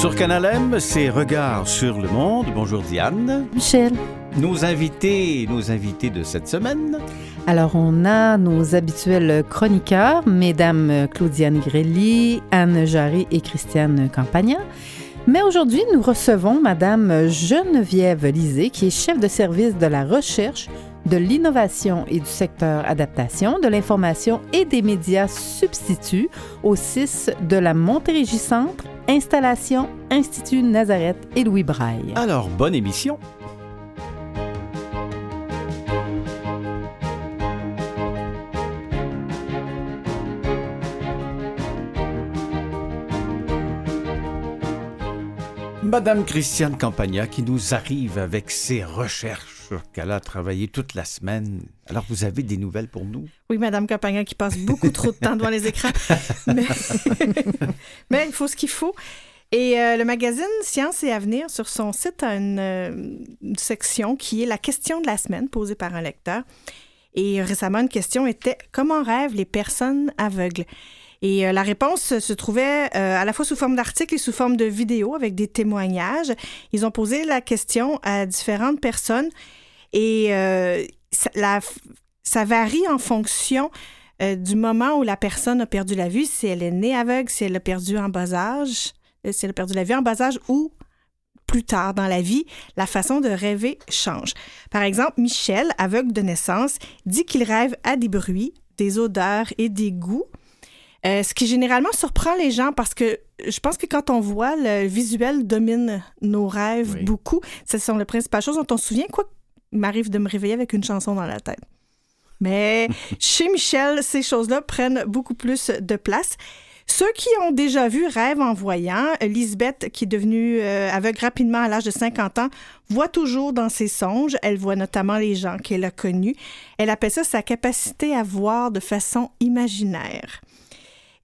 Sur Canal M, c'est Regards sur le monde. Bonjour Diane. Michel. Nos invités, nos invités de cette semaine. Alors, on a nos habituels chroniqueurs, Mesdames Claudiane Grelli, Anne Jarry et Christiane Campagna. Mais aujourd'hui, nous recevons Madame Geneviève Lisée, qui est chef de service de la recherche, de l'innovation et du secteur adaptation, de l'information et des médias substituts au 6 de la Montérégie Centre, installation Institut Nazareth et Louis Braille. Alors, bonne émission. Madame Christiane Campagna qui nous arrive avec ses recherches qu'elle a travaillé toute la semaine. Alors, vous avez des nouvelles pour nous? Oui, Madame Campagna qui passe beaucoup trop de temps devant les écrans. Mais, mais il faut ce qu'il faut. Et euh, le magazine Science et Avenir, sur son site, a une, euh, une, section qui est la question de la semaine posée par un lecteur. Et récemment, une question était Comment rêvent les personnes aveugles? Et euh, la réponse se trouvait euh, à la fois sous forme d'articles et sous forme de vidéos avec des témoignages. Ils ont posé la question à différentes personnes et euh, ça, la, ça, varie en fonction euh, du moment où la personne a perdu la vue, si elle est née aveugle, si elle a perdu en bas âge, euh, si elle a perdu la vue en bas âge ou plus tard dans la vie, la façon de rêver change. Par exemple, Michel, aveugle de naissance, dit qu'il rêve à des bruits, des odeurs et des goûts. Euh, ce qui généralement surprend les gens parce que je pense que quand on voit le visuel domine nos rêves oui. beaucoup, ce sont les principales choses dont on se souvient. Quoi, m'arrive de me réveiller avec une chanson dans la tête. Mais chez Michel, ces choses-là prennent beaucoup plus de place. Ceux qui ont déjà vu Rêve en voyant, Lisbeth, qui est devenue euh, aveugle rapidement à l'âge de 50 ans, voit toujours dans ses songes. Elle voit notamment les gens qu'elle a connus. Elle appelle ça sa capacité à voir de façon imaginaire.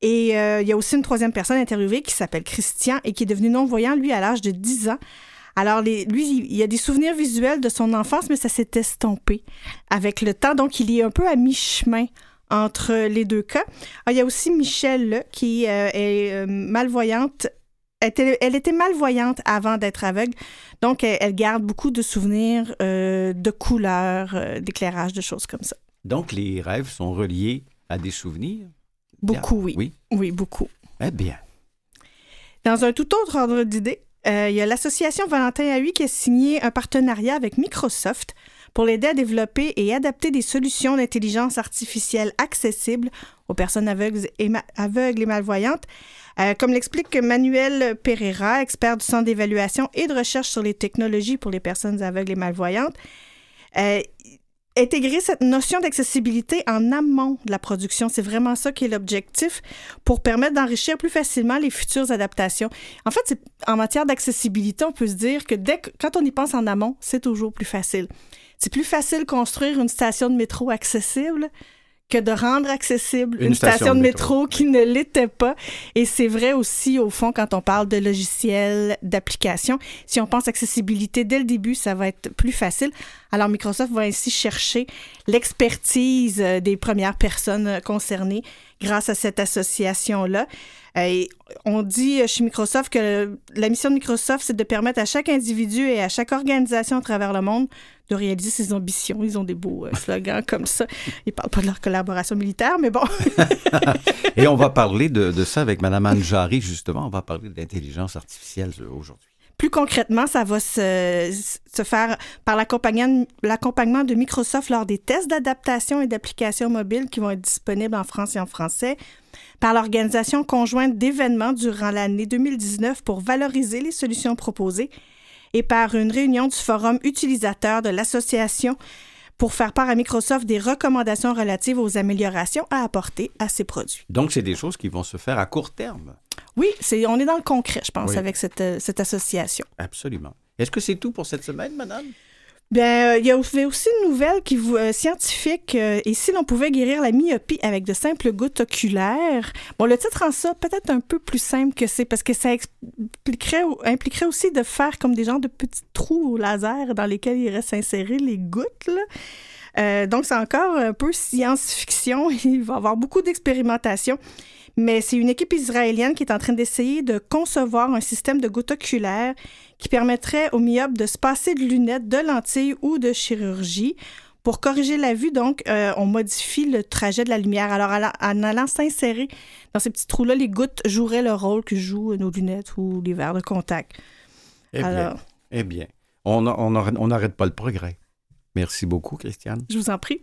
Et euh, il y a aussi une troisième personne interviewée qui s'appelle Christian et qui est devenu non-voyant, lui, à l'âge de 10 ans. Alors, les, lui, il y a des souvenirs visuels de son enfance, mais ça s'est estompé avec le temps. Donc, il est un peu à mi-chemin entre les deux cas. Alors, il y a aussi Michelle, là, qui euh, est euh, malvoyante. Elle était, elle était, malvoyante avant d'être aveugle. Donc, elle, elle, garde beaucoup de souvenirs euh, de couleurs, d'éclairage, de choses comme ça. Donc, les rêves sont reliés à des souvenirs? Beaucoup, oui. Oui, oui beaucoup. Eh bien. Dans un tout autre ordre d'idée, euh, il y a l'association Valentin AUI qui a signé un partenariat avec Microsoft pour l'aider à développer et adapter des solutions d'intelligence artificielle accessibles aux personnes aveugles et, aveugles et malvoyantes. Euh, comme l'explique Manuel Pereira, expert du Centre d'évaluation et de recherche sur les technologies pour les personnes aveugles et malvoyantes, euh, intégrer cette notion d'accessibilité en amont de la production. C'est vraiment ça qui est l'objectif pour permettre d'enrichir plus facilement les futures adaptations. En fait, en matière d'accessibilité, on peut se dire que dès que, quand on y pense en amont, c'est toujours plus facile. C'est plus facile construire une station de métro accessible que de rendre accessible une, une station, station, de métro, métro qui ne l'était pas. Et c'est vrai aussi, au fond, quand on parle de logiciels, d'applications. Si on pense accessibilité dès le début, ça va être plus facile. Alors, Microsoft va ainsi chercher l'expertise des premières personnes concernées grâce à cette association-là. Et on dit chez Microsoft que la mission de Microsoft, c'est de permettre à chaque individu et à chaque organisation à travers le monde de réaliser ses ambitions. Ils ont des beaux slogans comme ça. Ils parlent pas de leur collaboration militaire, mais bon. et on va parler de, de ça avec Mme Anne Jarry, justement. On va parler de l'intelligence artificielle aujourd'hui. Plus concrètement, ça va se, faire par l'accompagnement de Microsoft lors des tests d'adaptation et d'applications mobiles qui vont être disponibles en France et en français, par l'organisation conjointe d'événements durant l'année 2019 pour valoriser les solutions proposées et par une réunion du forum utilisateur de l'association pour faire part à Microsoft des recommandations relatives aux améliorations à apporter à ses produits. Donc, c'est des choses qui vont se faire à court terme. Oui, c'est, on est dans le concret, je pense, oui. avec cette, cette association. Absolument. Est-ce que c'est tout pour cette semaine, madame? Bien, euh, il y a aussi une nouvelle qui vous, euh, scientifique, euh, et si l'on pouvait guérir la myopie avec de simples gouttes oculaires. Bon, le titre rend ça peut-être un peu plus simple que c'est, parce que ça expliquerait, impliquerait aussi de faire comme des genres de petits trous au laser dans lesquels il irait s'insérer les gouttes, là. Euh, donc, c'est encore un peu science-fiction. Il va y avoir beaucoup d'expérimentation. Mais c'est une équipe israélienne qui est en train d'essayer de concevoir un système de gouttes oculaires qui permettrait aux myopes de se passer de lunettes, de lentilles ou de chirurgie. Pour corriger la vue, donc, euh, on modifie le trajet de la lumière. Alors, en allant s'insérer dans ces petits trous-là, les gouttes joueraient le rôle que jouent nos lunettes ou les verres de contact. Eh bien, eh bien on n'arrête pas le progrès. Merci beaucoup, Christiane. Je vous en prie.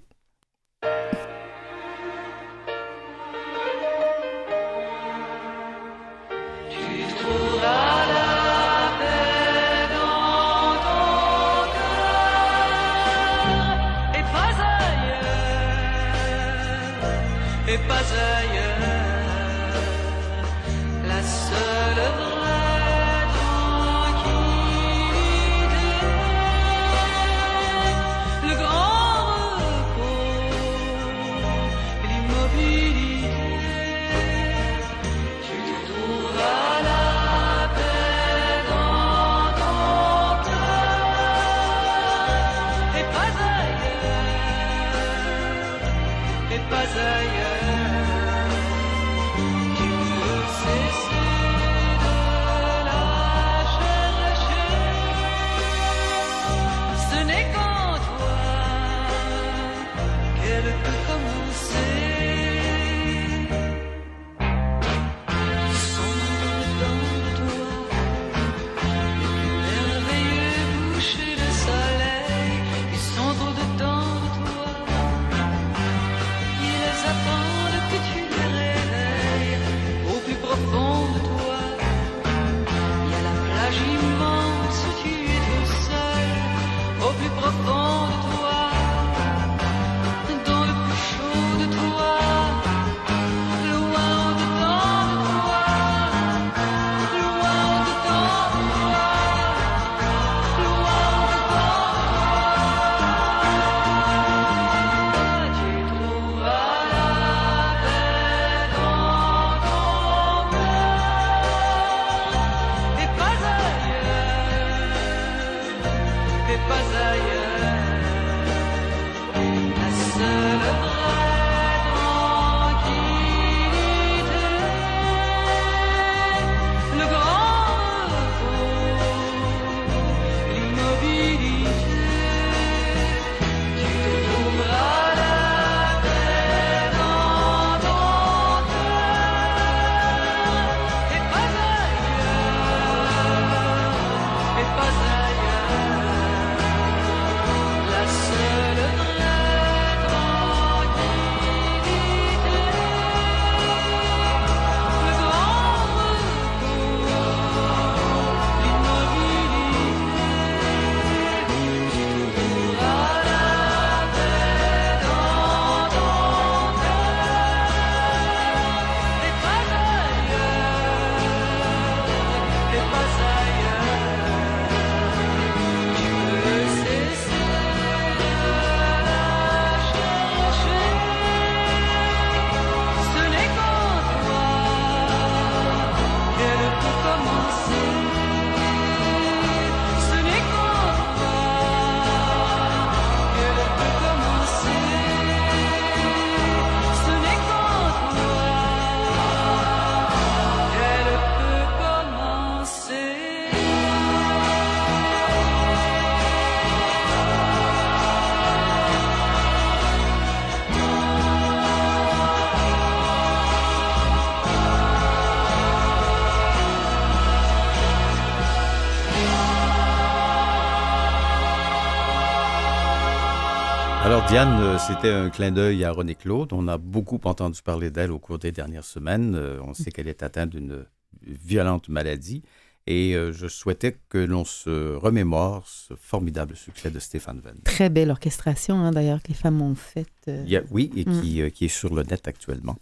C'était un clin d'œil à René Claude. On a beaucoup entendu parler d'elle au cours des dernières semaines. Euh, on sait qu'elle est atteinte d'une violente maladie. Et euh, je souhaitais que l'on se remémore ce formidable succès de Stéphane Venn. Très belle orchestration, hein, d'ailleurs, que les femmes ont faite. oui, et qui, mm. qui, est sur le net actuellement.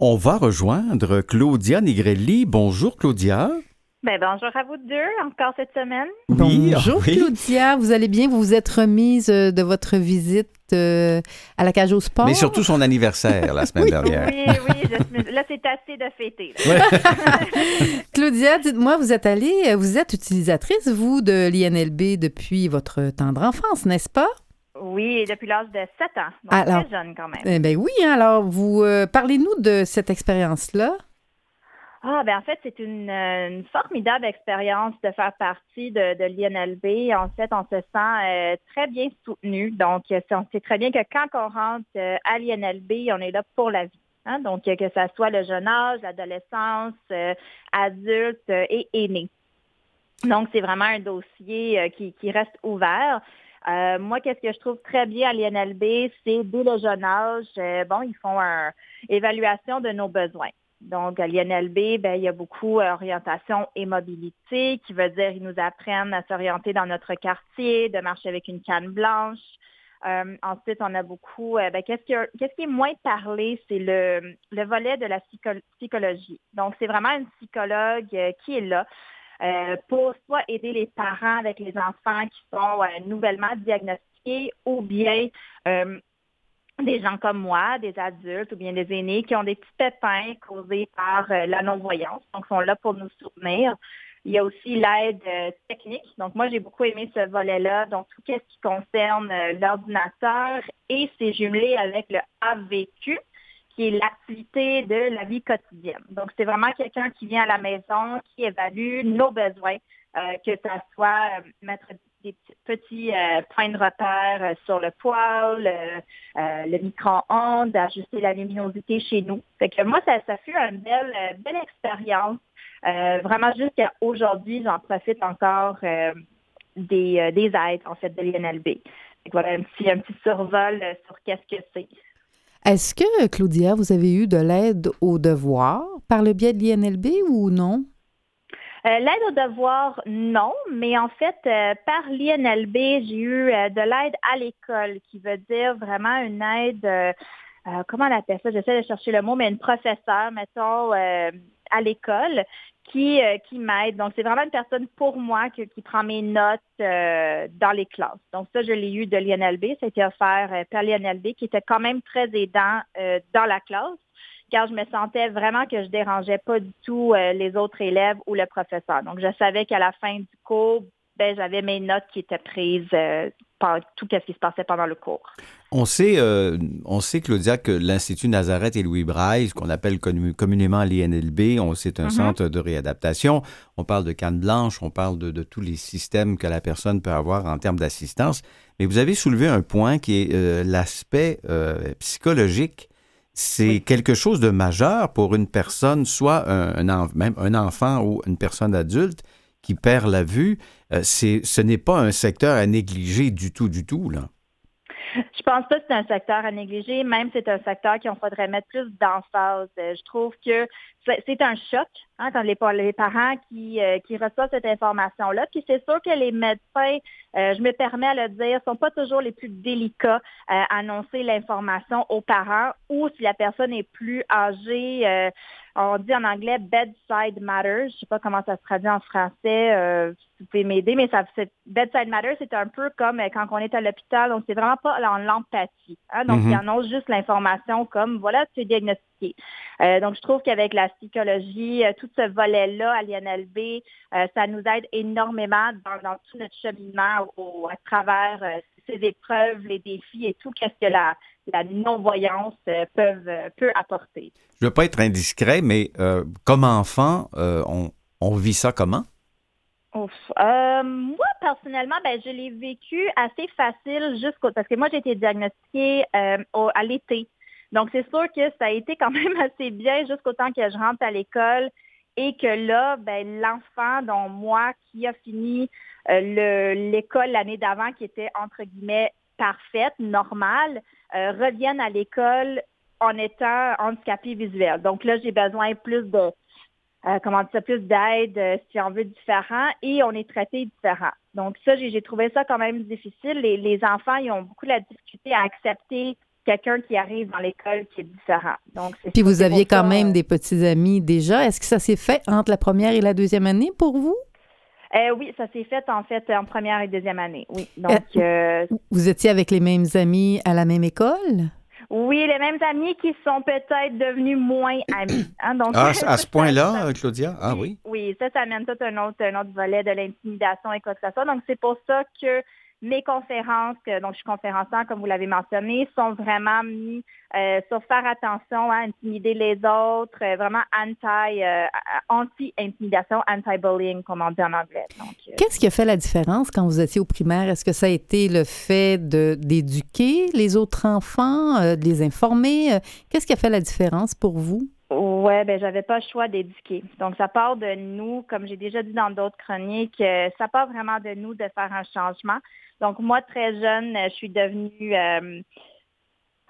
On va rejoindre Claudia Nigrelli. Bonjour, Claudia. Ben, bonjour à vous deux, encore cette semaine. bonjour Claudia, vous allez bien? Vous vous êtes remise euh, de votre visite euh, à la cage au sport? Mais surtout son anniversaire la semaine dernière. Oui, oui, là c'est assez de fêter. Claudia, dites-moi, vous êtes allée, vous êtes utilisatrice, vous, de l'INLB depuis votre tendre enfance, n'est-ce pas? Oui, depuis l'âge de 7 ans, donc très jeune quand même. Eh bien oui, hein, alors vous euh, parlez-nous de cette expérience-là. Ah, ben en fait, c'est une, une, formidable expérience de faire partie de, de l'INLB. En fait, on se sent très bien soutenu. Donc, on sait très bien que quand on rentre à l'INLB, on est là pour la vie. Hein? Donc, que ce soit le jeune âge, l'adolescence, adulte et aîné. Donc, c'est vraiment un dossier qui, qui reste ouvert. Euh, moi, qu'est-ce que je trouve très bien à l'INLB, c'est dès le jeune âge, euh, bon, ils font une évaluation de nos besoins. Donc, à l'INLB, ben, il y a beaucoup euh, et mobilité, qui veut dire qu'ils nous apprennent à s'orienter dans notre quartier, de marcher avec une canne blanche. ensuite, on a beaucoup, ben, qu'est-ce, qui, qu'est-ce qui est moins parlé, c'est le, le volet de la psychologie. Donc, c'est vraiment une psychologue qui est là euh, pour soit aider les parents avec les enfants qui sont euh, nouvellement diagnostiqués ou bien euh, des gens comme moi, des adultes ou bien des aînés qui ont des petits pépins causés par la non-voyance, donc sont là pour nous soutenir. Il y a aussi l'aide technique. Donc, moi, j'ai beaucoup aimé ce volet-là. Donc, tout ce qui concerne l'ordinateur et c'est jumelé avec le AVQ, qui est l'activité de la vie quotidienne. Donc, c'est vraiment quelqu'un qui vient à la maison, qui évalue nos besoins, euh, que ce soit euh, mettre petits euh, points de repère sur le poêle, le micro-ondes, ajuster la luminosité chez nous. Fait que moi, ça, ça fut une belle, belle expérience. vraiment jusqu'à aujourd'hui, j'en profite encore des, des aides, en fait, de l'INLB. Voilà un petit, un petit survol sur qu'est-ce que c'est. Est-ce que, Claudia, vous avez eu de l'aide aux devoirs par le biais de l'INLB ou non? Euh, l'aide aux devoirs, non, mais en fait, euh, par l'INLB, j'ai eu euh, de l'aide à l'école, qui veut dire vraiment une aide, comment on appelle ça? J'essaie de chercher le mot, mais une professeure, mettons, à l'école, qui, qui m'aide. Donc, c'est vraiment une personne pour moi qui prend mes notes dans les classes. Donc, ça, je l'ai eu de l'INLB. Ça a été offert par l'INLB, qui était quand même très aidant dans la classe, car je me sentais vraiment que je dérangeais pas du tout les autres élèves ou le professeur. Donc, je savais qu'à la fin du cours, ben, j'avais mes notes qui étaient prises par tout ce qui se passait pendant le cours. On sait, euh, on sait Claudia, que l'Institut Nazareth et Louis Braille, ce qu'on appelle communément l'INLB, c'est un mm-hmm. centre de réadaptation. On parle de canne blanche, on parle de, tous les systèmes que la personne peut avoir en termes d'assistance. Mais vous avez soulevé un point qui est euh, l'aspect euh, psychologique. C'est quelque chose de majeur pour une personne, soit un, même un enfant ou une personne adulte qui perd la vue. ce n'est pas un secteur à négliger du tout, du tout. Là. Je pense pas que c'est un secteur à négliger, même c'est un secteur qu'il faudrait mettre plus d'emphase. Euh, je trouve que c'est un choc hein, quand les, les parents qui, euh, qui reçoivent cette information-là. Puis c'est sûr que les médecins, euh, je me permets à le dire, sont pas toujours les plus délicats à annoncer l'information aux parents ou si la personne est plus âgée on dit en anglais bedside matters. Je sais pas comment ça se traduit en français. Euh, vous pouvez m'aider, mais ça, bedside matters, c'est un peu comme euh, quand on est à l'hôpital. Donc, c'est vraiment pas en l'empathie. Hein? Donc, mm-hmm. ils annoncent juste l'information comme voilà, tu es diagnostiqué. Euh, donc, je trouve qu'avec la psychologie, tout ce volet-là à l'INLB, ça nous aide énormément dans, tout notre cheminement au, à travers ces épreuves, les défis et tout, qu'est-ce que la, la non-voyance euh, peuvent, euh, peut apporter. Je ne veux pas être indiscret, mais euh, comme enfant, on, on, vit ça comment? moi, personnellement, ben, je l'ai vécu assez facile jusqu'au... Parce que moi, j'ai été diagnostiquée à l'été. Donc, c'est sûr que ça a été quand même assez bien jusqu'au temps que je rentre à l'école et que là, ben, l'enfant, dont moi, qui a fini l'école l'année d'avant, qui était entre guillemets parfaite, normale, euh, reviennent à l'école en étant handicapés visuels. Donc là, j'ai besoin plus de, euh, comment dire plus d'aide, euh, si on veut, différent, et on est traité différent. Donc ça, j'ai trouvé ça quand même difficile. Les, les enfants, ils ont beaucoup la difficulté à accepter quelqu'un qui arrive dans l'école qui est différent. Donc, Puis vous aviez quand même des petits amis déjà. Est-ce que ça s'est fait entre la première et la deuxième année pour vous? Euh, oui, ça s'est fait en fait en première et deuxième année. Oui. Donc, euh, euh, vous étiez avec les mêmes amis à la même école? Oui, les mêmes amis qui sont peut-être devenus moins amis. Hein. donc, ah, à ce point-là, Claudia? Ah oui? Oui, ça, ça amène tout un autre, un autre volet de l'intimidation et quoi que ce soit. Donc, c'est pour ça que mes conférences, donc je suis conférencière, comme vous l'avez mentionné, sont vraiment mis euh, sur faire attention à intimider les autres, euh, vraiment anti, euh, anti-intimidation, anti-bullying, comme on dit en anglais. Qu'est-ce qui a fait la différence quand vous étiez au primaire? Est-ce que ça a été le fait d'éduquer les autres enfants, de les informer? Qu'est-ce qui a fait la différence pour vous? Ouais, ben j'avais pas le choix d'éduquer. Donc ça part de nous, comme j'ai déjà dit dans d'autres chroniques, ça part vraiment de nous de faire un changement. Donc moi très jeune, je suis devenue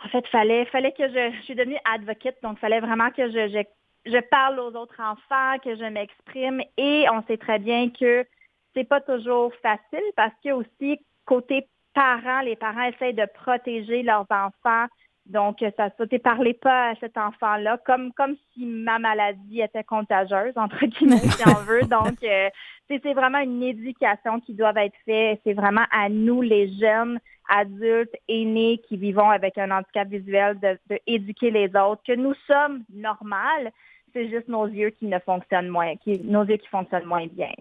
en fait, fallait, fallait que je, je suis devenue advocate, donc fallait vraiment que je, je, je, parle aux autres enfants, que je m'exprime. Et on sait très bien que c'est pas toujours facile parce que aussi côté parents, les parents essayent de protéger leurs enfants. Donc, ça ne parlez pas à cet enfant-là, comme, comme si ma maladie était contagieuse, entre guillemets, si on veut. Donc, euh, c'est vraiment une éducation qui doit être faite. C'est vraiment à nous, les jeunes, adultes, aînés qui vivons avec un handicap visuel, de, éduquer les autres, que nous sommes normales. C'est juste nos yeux qui ne fonctionnent moins, qui, nos yeux qui fonctionnent moins bien.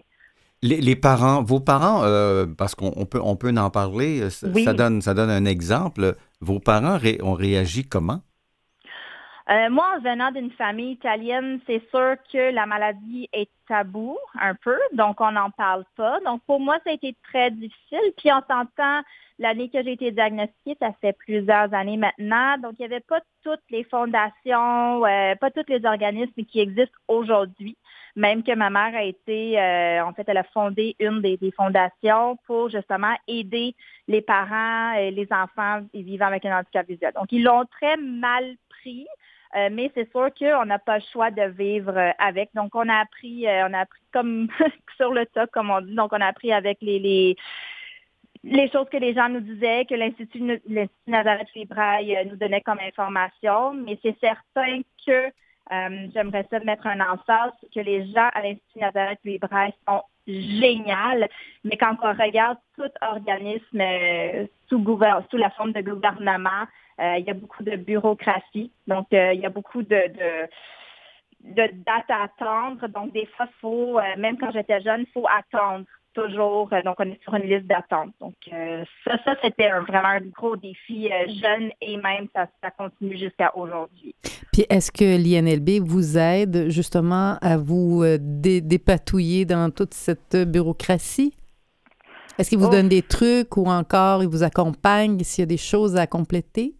Les, parents, vos parents, euh, parce qu'on peut, on peut en parler, euh, ça, donne, ça donne un exemple. Vos parents ont réagi comment? Euh, moi, en venant d'une famille italienne, c'est sûr que la maladie est tabou un peu, donc on n'en parle pas. Donc pour moi, ça a été très difficile. Puis on s'entend, l'année que j'ai été diagnostiquée, ça fait plusieurs années maintenant. Donc il n'y avait pas toutes les fondations, euh, pas tous les organismes qui existent aujourd'hui. Même que ma mère a été, euh, en fait, elle a fondé une des, fondations pour justement aider les parents et les enfants vivant avec un handicap visuel. Donc ils l'ont très mal pris. Euh, mais c'est sûr qu'on n'a pas le choix de vivre euh, avec. Donc, on a appris, euh, on a appris comme sur le tas, comme on dit. Donc, on a appris avec les, les, les choses que les gens nous disaient, que l'Institut Nazareth Libraille nous donnait comme information. Mais c'est certain que j'aimerais ça mettre un emphase que les gens à l'Institut Nazareth Libraille sont génial, mais quand on regarde tout organisme sous, sous la forme de gouvernement, euh, il y a beaucoup de bureaucratie, donc euh, il y a beaucoup de, de, dates à attendre. Donc, des fois, faut, euh, même quand j'étais jeune, il faut attendre toujours. donc, on est sur une liste d'attente. Donc, ça, ça c'était vraiment un gros défi jeune et même ça, ça continue jusqu'à aujourd'hui. Puis, est-ce que l'INLB vous aide justement à vous dépatouiller dans toute cette bureaucratie? Est-ce qu'il vous oh. donne des trucs ou encore il vous accompagne s'il y a des choses à compléter?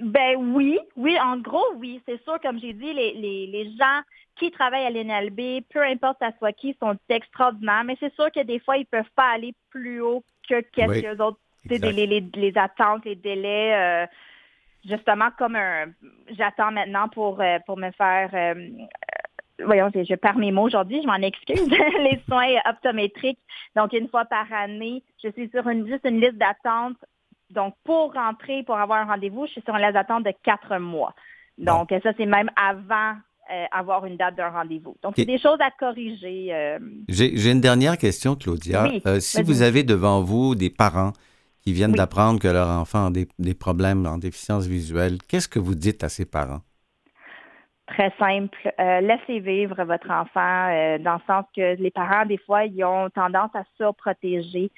Ben oui, oui, en gros, oui. C'est sûr, comme j'ai dit, les, les, les, gens qui travaillent à l'NLB, peu importe à soi qui, sont extraordinaires, mais c'est sûr que des fois, ils ne peuvent pas aller plus haut que quelques autres, les, les, les, attentes, les délais. Euh, justement, comme un, j'attends maintenant pour, euh, pour me faire, euh, voyons, je perds mes mots aujourd'hui, je m'en excuse, les soins optométriques. Donc, une fois par année, je suis sur une, juste une liste d'attente donc, pour rentrer, pour avoir un rendez-vous, je suis sur une liste d'attente de quatre mois. Donc, ça, c'est même avant euh, avoir une date d'un rendez-vous. Donc, c'est des choses à corriger. Euh. J'ai une dernière question, Claudia. Euh, si vous avez devant vous des parents qui viennent d'apprendre que leur enfant a des, des problèmes en déficience visuelle, qu'est-ce que vous dites à ces parents? Très simple. laissez vivre votre enfant dans le sens que les parents, des fois, ils ont tendance à surprotéger.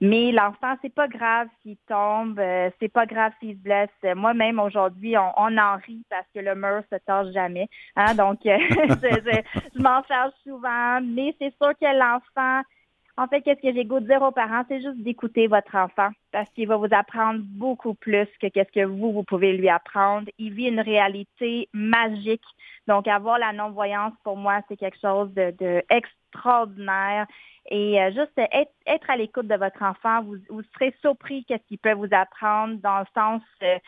Mais l'enfant, c'est pas grave s'il tombe, euh, c'est pas grave s'il se blesse. Moi-même aujourd'hui, on, en rit parce que le mur se tâche jamais. Hein? Donc, euh, je, m'en charge souvent. Mais c'est sûr que l'enfant, en fait, qu'est-ce que j'ai goût de dire aux parents, c'est juste d'écouter votre enfant parce qu'il va vous apprendre beaucoup plus que qu'est-ce que vous, vous pouvez lui apprendre. Il vit une réalité magique. Donc, avoir la non-voyance, pour moi, c'est quelque chose de, de extraordinaire. Et euh, juste être, à l'écoute de votre enfant, vous, serez surpris qu'est-ce qu'il peut vous apprendre dans le sens euh,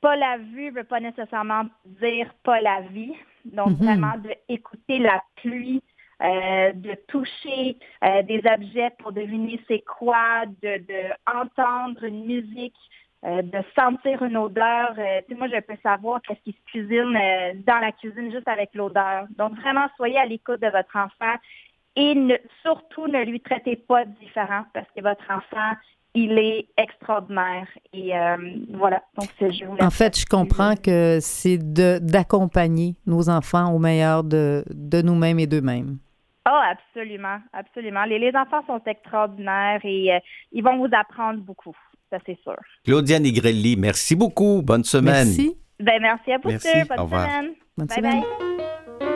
pas la vue ne veut pas nécessairement dire pas la vie. Donc mm-hmm. vraiment d'écouter la pluie, euh, de toucher des objets pour deviner c'est quoi, de, entendre une musique, de sentir une odeur. moi, je peux savoir qu'est-ce qui se cuisine dans la cuisine juste avec l'odeur. Donc vraiment, soyez à l'écoute de votre enfant et surtout, ne lui traitez pas différent parce que votre enfant, il est extraordinaire. Et euh, voilà, donc c'est En fait, je comprends que c'est d'accompagner nos enfants au meilleur de, de nous-mêmes et d'eux-mêmes. Oh, absolument, absolument. Les, enfants sont extraordinaires et ils vont vous apprendre beaucoup, ça c'est sûr. Claudia Nigrelli, merci beaucoup. Bonne semaine. Merci. Ben, merci à vous Merci. Bonne Au revoir. semaine. Bonne bye semaine. bye.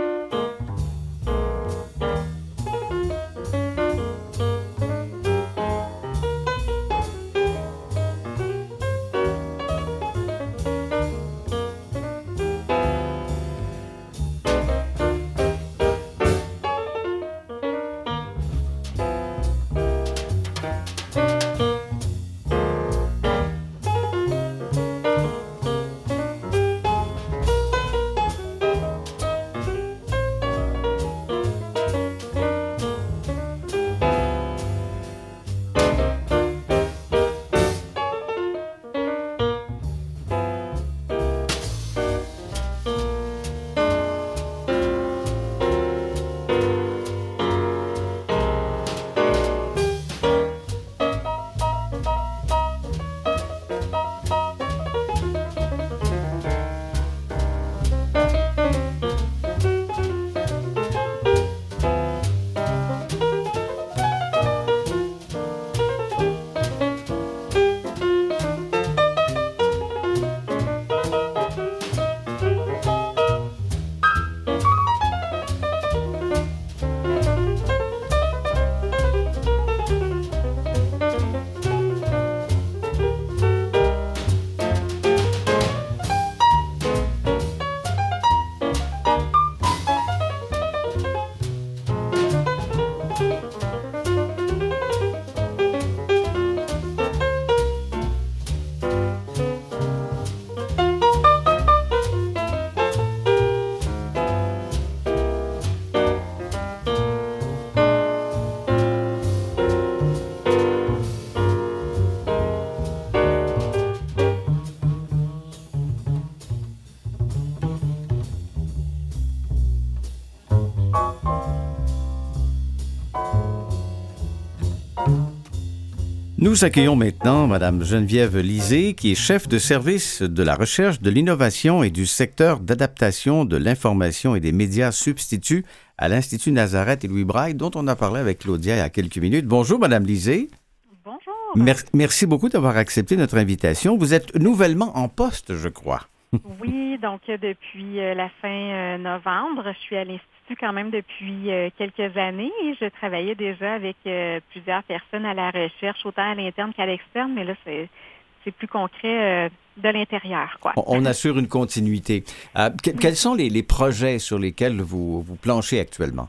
Nous accueillons maintenant Madame Geneviève Lisée, qui est chef de service de la recherche, de l'innovation et du secteur d'adaptation de l'information et des médias substituts à l'Institut Nazareth et Louis Braille, dont on a parlé avec Claudia il y a quelques minutes. Bonjour, Madame Lisée. Bonjour. Mer- merci beaucoup d'avoir accepté notre invitation. Vous êtes nouvellement en poste, je crois. Oui, donc depuis euh, la fin euh, novembre, je suis à l'Institut quand même depuis euh, quelques années et je travaillais déjà avec euh, plusieurs personnes à la recherche, autant à l'interne qu'à l'externe, mais là, c'est c'est plus concret euh, de l'intérieur, quoi. On, on assure une continuité. Euh, que- quels sont les, les projets sur lesquels vous, vous planchez actuellement?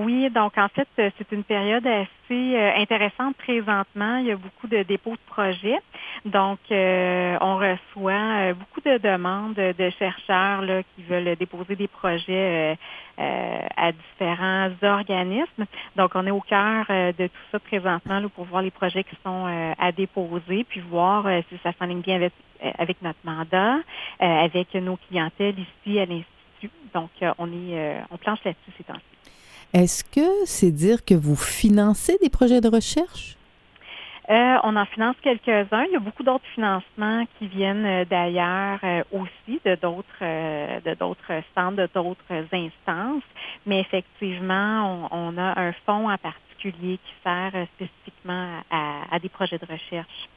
Oui, donc en fait, euh, c'est une période assez euh, intéressante présentement. Il y a beaucoup de dépôts de projets. Donc, euh, on reçoit beaucoup de demandes de chercheurs qui veulent déposer des projets à différents organismes. Donc, on est au cœur de tout ça présentement pour voir les projets qui sont à déposer, puis voir si ça s'enligne bien avec, avec notre mandat, avec nos clientèles ici à l'Institut. Donc, on est on planche là-dessus ces temps-ci. Est-ce que c'est dire que vous financez des projets de recherche? Euh, on en finance quelques-uns. Il y a beaucoup d'autres financements qui viennent euh, d'ailleurs euh, aussi, de d'autres euh, de d'autres centres, de d'autres instances. Mais effectivement, on, on a un fonds en particulier qui sert spécifiquement à, à des projets de recherche.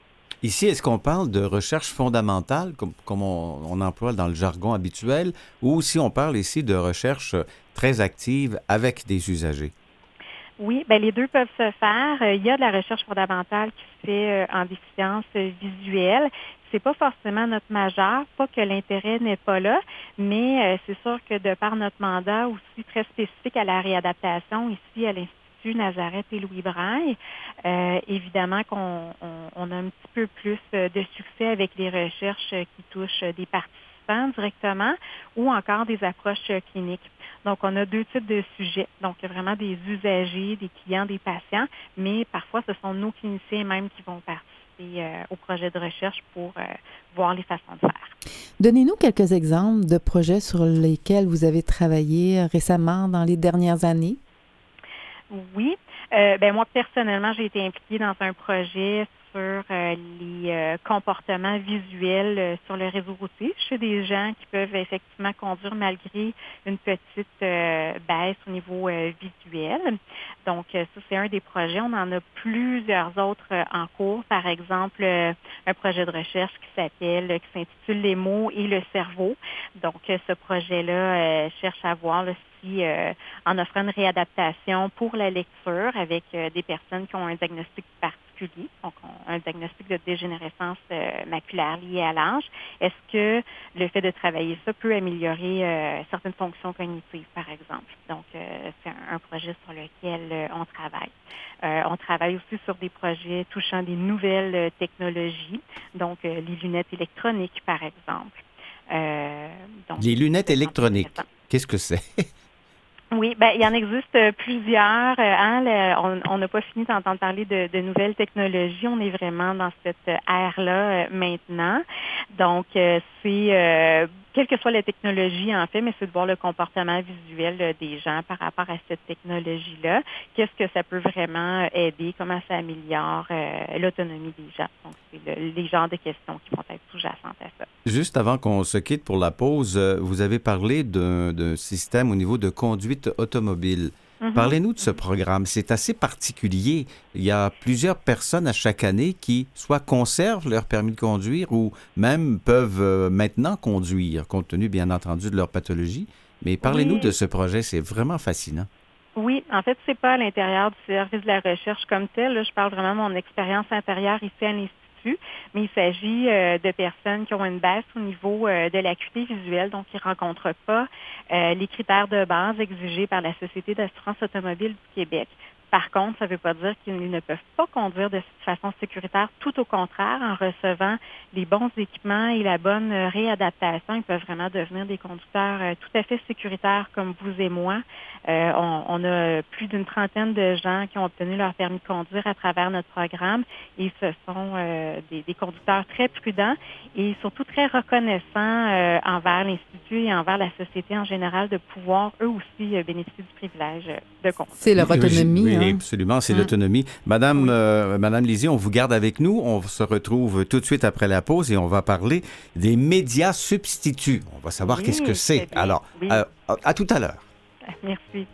Ici, est-ce qu'on parle de recherche fondamentale, comme, comme on, on emploie dans le jargon habituel, ou si on parle ici de recherche très active avec des usagers? Oui, ben les deux peuvent se faire. Euh, Il y a de la recherche fondamentale qui se fait euh, en déficience euh, visuelle. C'est pas forcément notre majeur, pas que l'intérêt n'est pas là, mais c'est sûr que de par notre mandat aussi très spécifique à la réadaptation ici à l'Institut Nazareth et Louis Braille, évidemment qu'on on, on a un petit peu plus de succès avec les recherches qui touchent des participants directement ou encore des approches euh, cliniques. Donc, on a deux types de sujets. Donc, il y a vraiment des usagers, des clients, des patients, mais parfois, ce sont nos cliniciens même qui vont participer euh, au projet de recherche pour euh, voir les façons de faire. Donnez-nous quelques exemples de projets sur lesquels vous avez travaillé récemment dans les dernières années. Oui. Euh, ben moi, personnellement, j'ai été impliquée dans un projet sur sur les comportements visuels sur le réseau routier chez des gens qui peuvent effectivement conduire malgré une petite baisse au niveau visuel. Donc, ça, c'est un des projets. On en a plusieurs autres en cours. Par exemple, un projet de recherche qui s'appelle, qui s'intitule Les mots et le cerveau. Donc, ce projet-là cherche à voir si, en offrant une réadaptation pour la lecture avec des personnes qui ont un diagnostic particulier, donc un diagnostic de dégénérescence euh, maculaire liée à l'âge, est-ce que le fait de travailler ça peut améliorer euh, certaines fonctions cognitives, par exemple? Donc, euh, c'est un, projet sur lequel on travaille. on travaille aussi sur des projets touchant des nouvelles technologies, donc les lunettes électroniques, par exemple. les lunettes électroniques, qu'est-ce que c'est? Oui, ben, il y en existe euh, plusieurs. Euh, hein, on n'a pas fini d'entendre parler de, de, nouvelles technologies. On est vraiment dans cette ère-là euh, maintenant. Donc, c'est quelle que soit la technologie, en fait, mais c'est de voir le comportement visuel euh, des gens par rapport à cette technologie-là. Qu'est-ce que ça peut vraiment aider? Comment ça améliore euh, l'autonomie des gens? Donc, c'est les genres de questions qui vont être sous-jacentes à ça. Juste avant qu'on se quitte pour la pause, euh, vous avez parlé d'un système au niveau de conduite automobile. Mhm. Parlez-nous de ce programme. C'est assez particulier. Il y a plusieurs personnes à chaque année qui soit conservent leur permis de conduire ou même peuvent euh, maintenant conduire, compte tenu bien entendu de leur pathologie. Mais parlez-nous de ce projet. C'est vraiment fascinant. Oui, en fait, c'est pas à l'intérieur du service de la recherche comme tel. je parle vraiment de mon expérience intérieure ici à l'Institut mais il s'agit euh, de personnes qui ont une baisse au niveau euh, de l'acuité visuelle, donc qui ne rencontrent pas euh, les critères de base exigés par la Société d'assurance automobile du Québec. Par contre, ça ne veut pas dire qu'ils ne peuvent pas conduire de façon sécuritaire. Tout au contraire, en recevant les bons équipements et la bonne réadaptation, ils peuvent vraiment devenir des conducteurs euh, tout à fait sécuritaires comme vous et moi. Euh, on, a plus d'une trentaine de gens qui ont obtenu leur permis de conduire à travers notre programme et ce sont euh, des, conducteurs très prudents et surtout très reconnaissants envers l'Institut et envers la société en général de pouvoir eux aussi bénéficier du privilège de conduire. C'est leur autonomie. Oui, absolument, c'est l'autonomie. Madame, euh, Madame Lizier, on vous garde avec nous. On se retrouve tout de suite après la pause et on va parler des médias substituts. On va savoir qu'est-ce que c'est. Alors, euh, à tout à l'heure. Merci.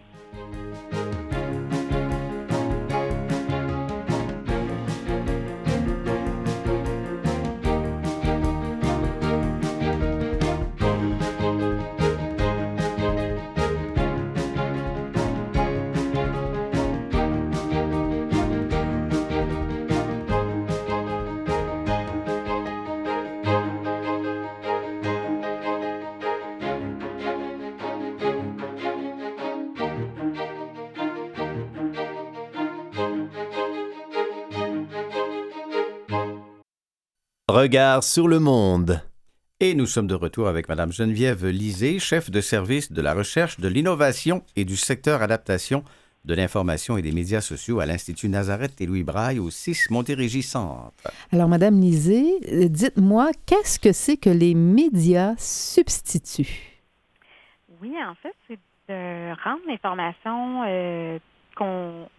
Regard sur le monde. Et nous sommes de retour avec Mme Geneviève Lisée, chef de service de la recherche, de l'innovation et du secteur adaptation de l'information et des médias sociaux à l'Institut Nazareth et Louis Braille au 6 Montérégie Centre. Alors, Mme Lisée, dites-moi, qu'est-ce que c'est que les médias substituts? Oui, en fait, c'est de rendre l'information euh,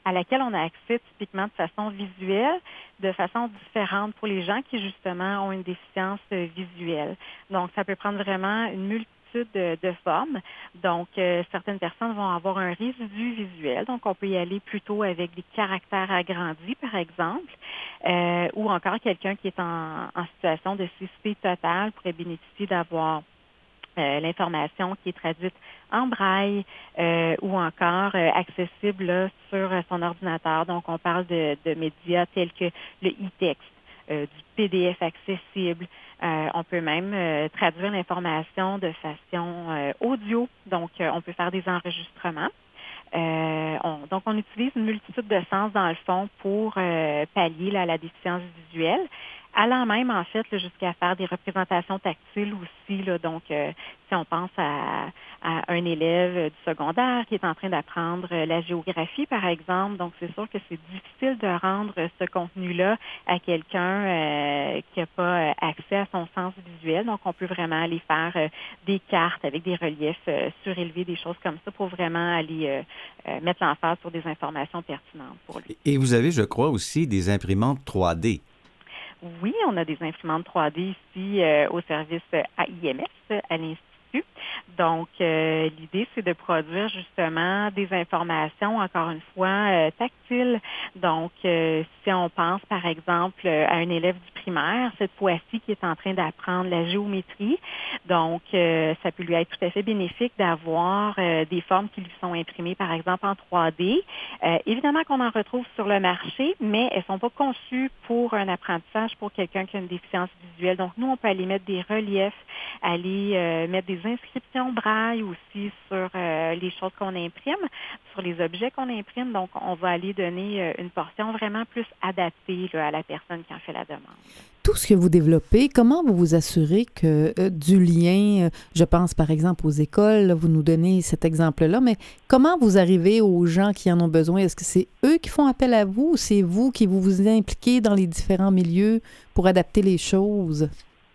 à laquelle on a accès typiquement de façon visuelle, de façon différente pour les gens qui justement ont une déficience euh, visuelle. Donc, ça peut prendre vraiment une multitude de, formes. Donc, euh, certaines personnes vont avoir un résidu visuel. Donc, on peut y aller plutôt avec des caractères agrandis, par exemple, euh, ou encore quelqu'un qui est en, en situation de cécité totale pourrait bénéficier d'avoir euh, l'information qui est traduite en braille euh, ou encore euh, accessible sur son ordinateur. Donc, on parle de, médias tels que le e-text, du PDF accessible. on peut même traduire l'information de façon audio. Donc, on peut faire des enregistrements. donc, on utilise une multitude de sens dans le fond pour pallier la déficience visuelle allant même, en fait, jusqu'à faire des représentations tactiles aussi. Là, donc, euh, si on pense à, un élève du secondaire qui est en train d'apprendre euh, la géographie, par exemple, donc c'est sûr que c'est difficile de rendre ce contenu-là à quelqu'un euh, qui n'a pas accès à son sens visuel. Donc, on peut vraiment aller faire des cartes avec des reliefs surélevés, des choses comme ça, pour vraiment aller mettre l'emphase sur des informations pertinentes pour lui. Et vous avez, je crois, aussi des imprimantes 3D. Oui, on a des imprimantes 3D ici au service AIMS à l'Institut donc, euh, l'idée, c'est de produire justement des informations, encore une fois, euh, tactiles. Donc, euh, si on pense, par exemple, à un élève du primaire, cette fois-ci, qui est en train d'apprendre la géométrie, donc, ça peut lui être tout à fait bénéfique d'avoir des formes qui lui sont imprimées, par exemple, en 3D. évidemment qu'on en retrouve sur le marché, mais elles sont pas conçues pour un apprentissage pour quelqu'un qui a une déficience visuelle. Donc, nous, on peut aller mettre des reliefs, aller mettre des inscriptions braille aussi sur euh, les choses qu'on imprime, sur les objets qu'on imprime. Donc, on va aller donner euh, une portion vraiment plus adaptée à la personne qui en fait la demande. Tout ce que vous développez, comment vous vous assurez que euh, du lien, je pense par exemple aux écoles, vous nous donnez cet exemple-là, mais comment vous arrivez aux gens qui en ont besoin? Est-ce que c'est eux qui font appel à vous ou c'est vous qui vous vous impliquez dans les différents milieux pour adapter les choses?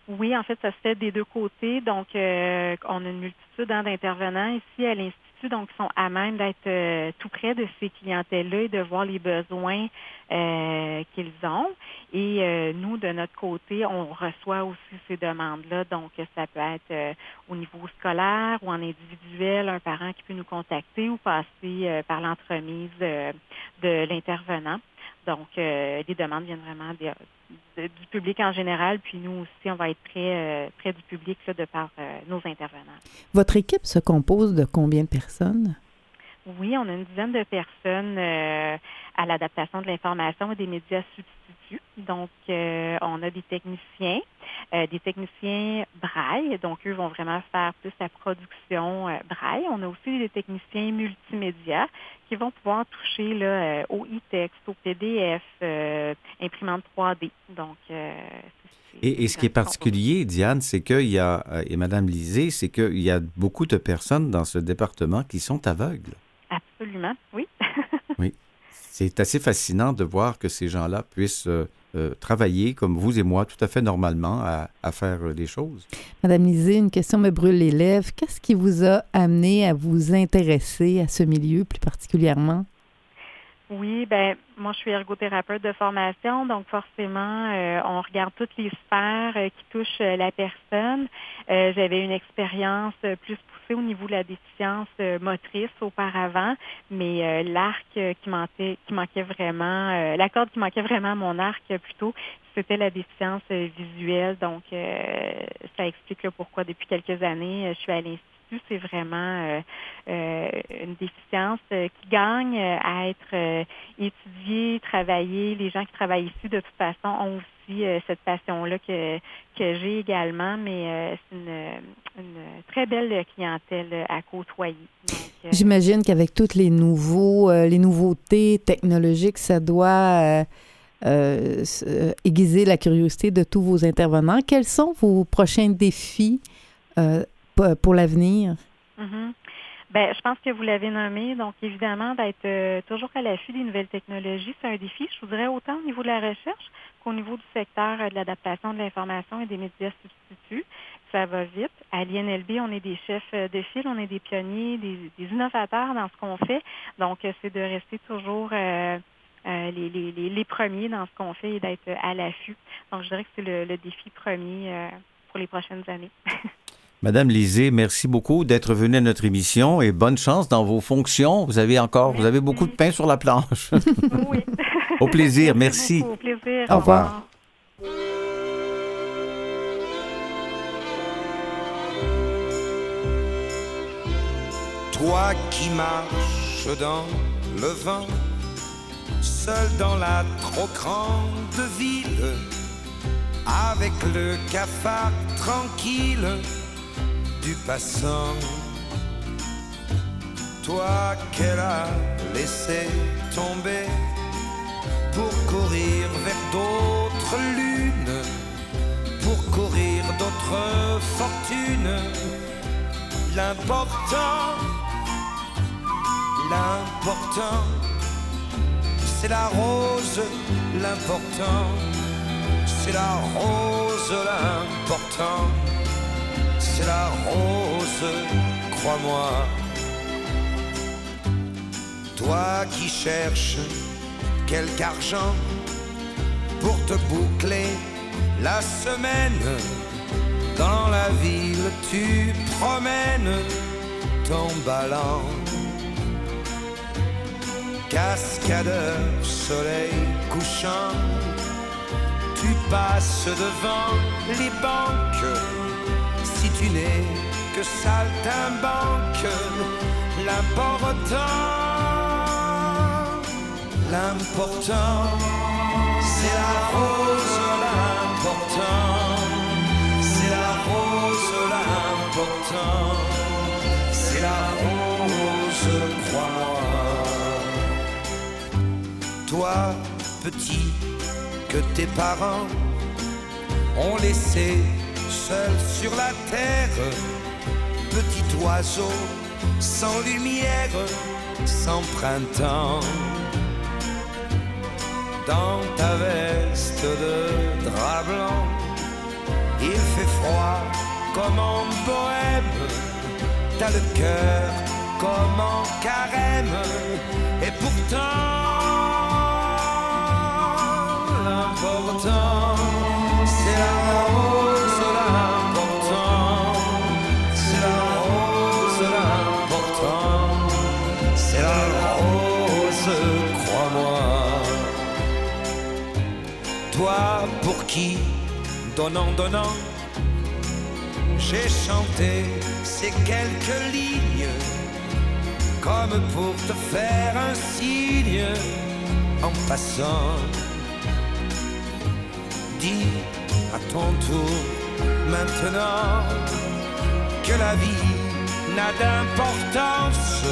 Oui, en fait, ça se fait des deux côtés. Donc, euh, on a une multitude hein, d'intervenants ici à l'Institut, donc qui sont à même d'être euh, tout près de ces clientèles-là et de voir les besoins euh, qu'ils ont. Et nous, de notre côté, on reçoit aussi ces demandes-là. Donc, ça peut être au niveau scolaire ou en individuel, un parent qui peut nous contacter ou passer par l'entremise de l'intervenant. Donc, les demandes viennent vraiment du public en général, puis nous aussi, on va être près, euh, près du public de par euh, nos intervenants. Votre équipe se compose de combien de personnes? Oui, on a une dizaine de personnes euh, à l'adaptation de l'information et des médias substituts. Donc, on a des techniciens, des techniciens braille. Donc, eux vont vraiment faire plus la production braille. On a aussi des techniciens multimédia qui vont pouvoir toucher là, euh, au e-text, au PDF, euh, imprimante 3D. Donc, euh, et, ce qui est particulier, Diane, c'est qu'il y a, et Madame Lisée, c'est qu'il y a beaucoup de personnes dans ce département qui sont aveugles. Absolument, oui. C'est assez fascinant de voir que ces gens-là puissent euh, travailler comme vous et moi tout à fait normalement à, faire euh, des choses. Madame Lisée, une question me brûle les lèvres. Qu'est-ce qui vous a amené à vous intéresser à ce milieu plus particulièrement? Oui, ben moi je suis ergothérapeute de formation, donc forcément euh, on regarde toutes les sphères qui touchent la personne. J'avais une expérience plus au niveau de la déficience euh, motrice auparavant, mais euh, l'arc qui manquait, qui manquait vraiment, la corde qui manquait vraiment à mon arc plutôt, c'était la déficience visuelle. Donc, ça explique pourquoi depuis quelques années, je suis à l'Institut c'est vraiment une déficience qui gagne à être étudiée, travaillée. Les gens qui travaillent ici, de toute façon, ont aussi cette passion-là que, que j'ai également, mais c'est une, très belle clientèle à côtoyer. Euh, J'imagine qu'avec toutes les nouveaux, euh, les nouveautés technologiques, ça doit euh, aiguiser la curiosité de tous vos intervenants. Quels sont vos prochains défis pour l'avenir? Ben, je pense que vous l'avez nommé. Donc, évidemment, d'être toujours à l'affût des nouvelles technologies, c'est un défi, je voudrais, autant au niveau de la recherche qu'au niveau du secteur de l'adaptation de l'information et des médias substituts ça va vite. À l'INLB, on est des chefs de file, on est des pionniers, des, innovateurs dans ce qu'on fait. Donc, euh, c'est de rester toujours euh, euh, les, premiers dans ce qu'on fait et d'être à l'affût. Donc, je dirais que c'est le, défi premier pour les prochaines années. Madame Lisée, merci beaucoup d'être venue à notre émission et bonne chance dans vos fonctions. Vous avez encore, vous avez beaucoup de pain sur la planche. oui. Au plaisir, merci. Au plaisir. Au revoir. Toi qui marches dans le vent, seul dans la trop grande ville, avec le cafard tranquille du passant. Toi qu'elle a laissé tomber pour courir vers d'autres lunes, pour courir d'autres fortunes. L'important L'important, c'est la rose, l'important, c'est la rose, l'important, c'est la rose, crois-moi. Toi qui cherches quelque argent pour te boucler la semaine dans la ville, tu promènes ton ballon. Cascadeur, soleil couchant, tu passes devant les banques. Si tu n'es que saltimbanque, l'important, l'important, c'est la rose, l'important, c'est la rose, l'important, c'est la rose, crois-moi. Toi, petit, que tes parents ont laissé seul sur la terre, petit oiseau sans lumière, sans printemps. Dans ta veste de drap blanc, il fait froid comme en bohème, t'as le cœur comme en carême, et pourtant l'important qui, donnant, donnant, j'ai chanté ces quelques lignes comme pour te faire un signe en passant. Dis à ton tour maintenant que la vie n'a d'importance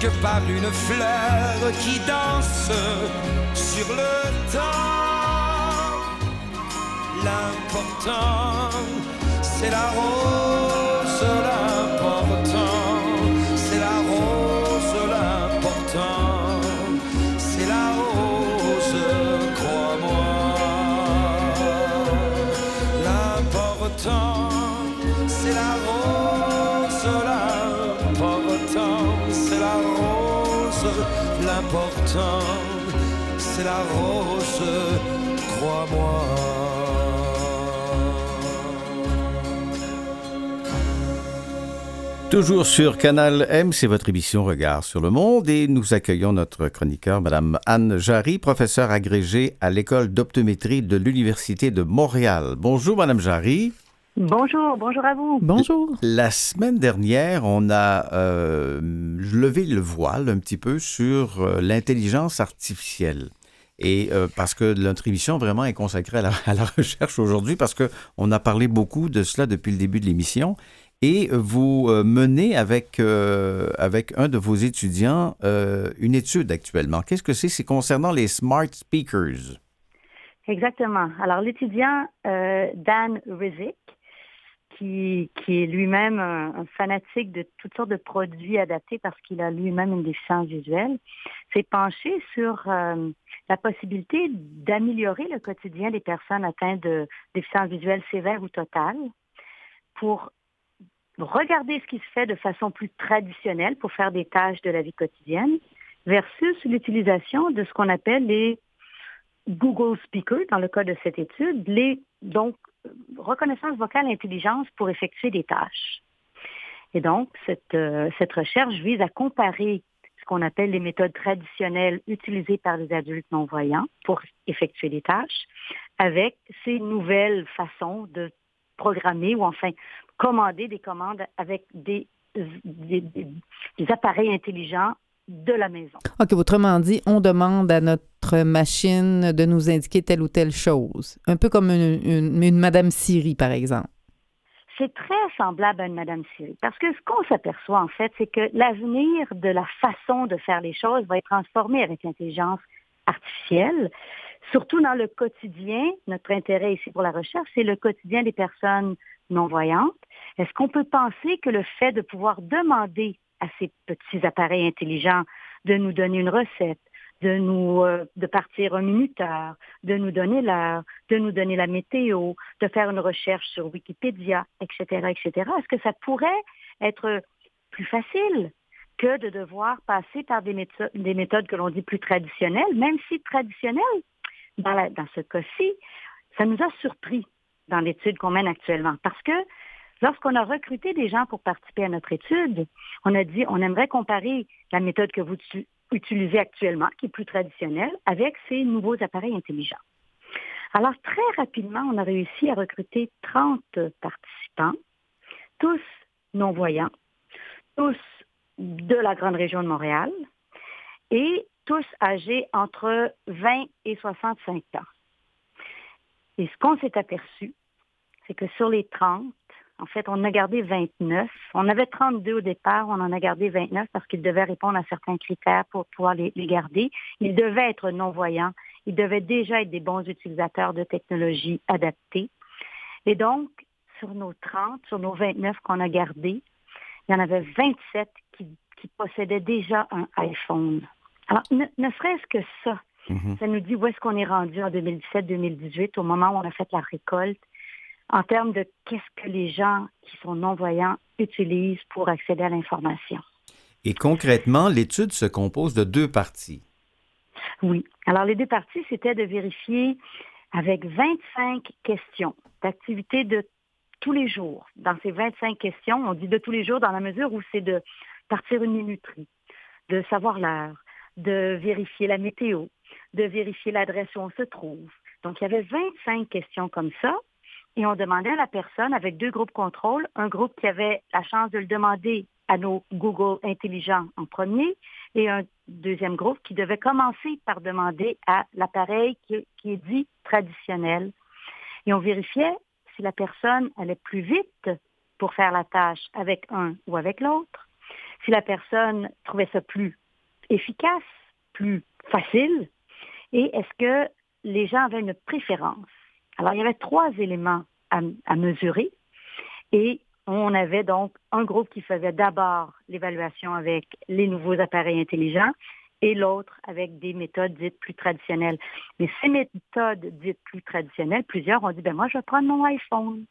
que par une fleur qui danse sur le temps. L'important, c'est la rose, l'important, c'est la rose, l'important, c'est la rose, crois-moi. L'important, c'est la rose, l'important, c'est la rose, l'important, c'est la rose, crois-moi. Toujours sur Canal M, c'est votre émission Regard sur le monde et nous accueillons notre chroniqueur, Madame Anne Jarry, professeure agrégée à l'école d'optométrie de l'Université de Montréal. Bonjour, Madame Jarry. Bonjour, bonjour à vous. Bonjour. La semaine dernière, on a euh, levé le voile un petit peu sur euh, l'intelligence artificielle. Et euh, parce que notre émission vraiment est consacrée à la, à la recherche aujourd'hui, parce qu'on a parlé beaucoup de cela depuis le début de l'émission. Et vous euh, menez avec, euh, avec un de vos étudiants euh, une étude actuellement. Qu'est-ce que c'est? C'est concernant les smart speakers. Exactement. Alors, l'étudiant euh, Dan Rizik, qui, qui est lui-même un, un fanatique de toutes sortes de produits adaptés parce qu'il a lui-même une déficience visuelle, s'est penché sur euh, la possibilité d'améliorer le quotidien des personnes atteintes de déficience visuelle sévère ou totale pour regarder ce qui se fait de façon plus traditionnelle pour faire des tâches de la vie quotidienne versus l'utilisation de ce qu'on appelle les Google Speakers, dans le cas de cette étude, les, donc, reconnaissance vocale intelligence pour effectuer des tâches. Et donc, cette, euh, cette recherche vise à comparer ce qu'on appelle les méthodes traditionnelles utilisées par les adultes non-voyants pour effectuer des tâches avec ces nouvelles façons de programmer ou enfin commander des commandes avec des, des, des, des appareils intelligents de la maison. OK, autrement dit, on demande à notre machine de nous indiquer telle ou telle chose. Un peu comme une, une, une Madame Siri, par exemple. C'est très semblable à une Madame Siri. Parce que ce qu'on s'aperçoit, en fait, c'est que l'avenir de la façon de faire les choses va être transformé avec l'intelligence artificielle. Surtout dans le quotidien, notre intérêt ici pour la recherche, c'est le quotidien des personnes non-voyantes. Est-ce qu'on peut penser que le fait de pouvoir demander à ces petits appareils intelligents de nous donner une recette, de nous euh, de partir un minuteur, de nous donner l'heure, de nous donner la météo, de faire une recherche sur Wikipédia, etc., etc. Est-ce que ça pourrait être plus facile que de devoir passer par des méthodes, des méthodes que l'on dit plus traditionnelles, même si traditionnelles, dans, ce cas-ci, ça nous a surpris dans l'étude qu'on mène actuellement parce que lorsqu'on a recruté des gens pour participer à notre étude, on a dit on aimerait comparer la méthode que vous utilisez actuellement, qui est plus traditionnelle, avec ces nouveaux appareils intelligents. Alors, très rapidement, on a réussi à recruter 30 participants, tous non-voyants, tous de la grande région de Montréal et tous âgés entre 20 et 65 ans. Et ce qu'on s'est aperçu, c'est que sur les 30, en fait, on a gardé 29. On avait 32 au départ, on en a gardé 29 parce qu'ils devaient répondre à certains critères pour pouvoir les, garder. Ils devaient être non-voyants. Ils devaient déjà être des bons utilisateurs de technologies adaptées. Et donc, sur nos 30, sur nos 29 qu'on a gardés, il y en avait 27 qui, possédaient déjà un iPhone. Alors, ne, serait-ce que ça, mm-hmm. ça nous dit où est-ce qu'on est rendu en 2017-2018, au moment où on a fait la récolte en termes de qu'est-ce que les gens qui sont non-voyants utilisent pour accéder à l'information. Et concrètement, l'étude se compose de deux parties. Oui. Alors, les deux parties, c'était de vérifier avec 25 questions d'activités de tous les jours. Dans ces 25 questions, on dit de tous les jours dans la mesure où c'est de partir une minuterie, de savoir l'heure, de vérifier la météo, de vérifier l'adresse où on se trouve. Donc, il y avait 25 questions comme ça et on demandait à la personne avec deux groupes contrôle, un groupe qui avait la chance de le demander à nos Google intelligents en premier et un deuxième groupe qui devait commencer par demander à l'appareil qui, est dit traditionnel. Et on vérifiait si la personne allait plus vite pour faire la tâche avec un ou avec l'autre, si la personne trouvait ça plus efficace, plus facile, et est-ce que les gens avaient une préférence? Alors, il y avait trois éléments à, mesurer et on avait donc un groupe qui faisait d'abord l'évaluation avec les nouveaux appareils intelligents et l'autre avec des méthodes dites plus traditionnelles. Mais ces méthodes dites plus traditionnelles, plusieurs ont dit, ben moi, je vais prendre mon iPhone.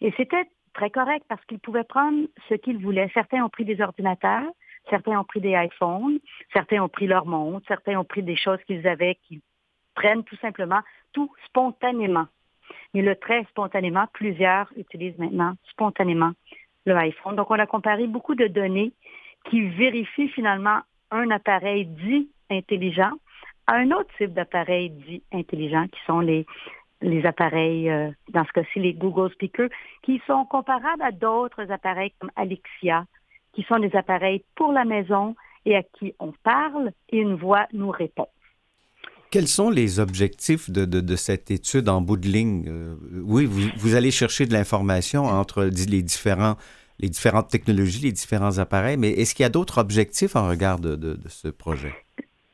Et c'était très correct parce qu'ils pouvaient prendre ce qu'ils voulaient. Certains ont pris des ordinateurs, certains ont pris des iPhones, certains ont pris leur montre, certains ont pris des choses qu'ils avaient, qu'ils prennent tout simplement tout spontanément. Mais le très spontanément, plusieurs utilisent maintenant spontanément le iPhone. Donc, on a comparé beaucoup de données qui vérifient finalement un appareil dit intelligent à un autre type d'appareil dit intelligent, qui sont les, appareils, euh, dans ce cas-ci, les Google Speakers, qui sont comparables à d'autres appareils comme Alexia, qui sont des appareils pour la maison et à qui on parle et une voix nous répond. Quels sont les objectifs de, de, cette étude en bout de ligne? Euh, oui, vous, vous, allez chercher de l'information entre les, différents, les différentes technologies, les différents appareils, mais est-ce qu'il y a d'autres objectifs en regard de, de ce projet?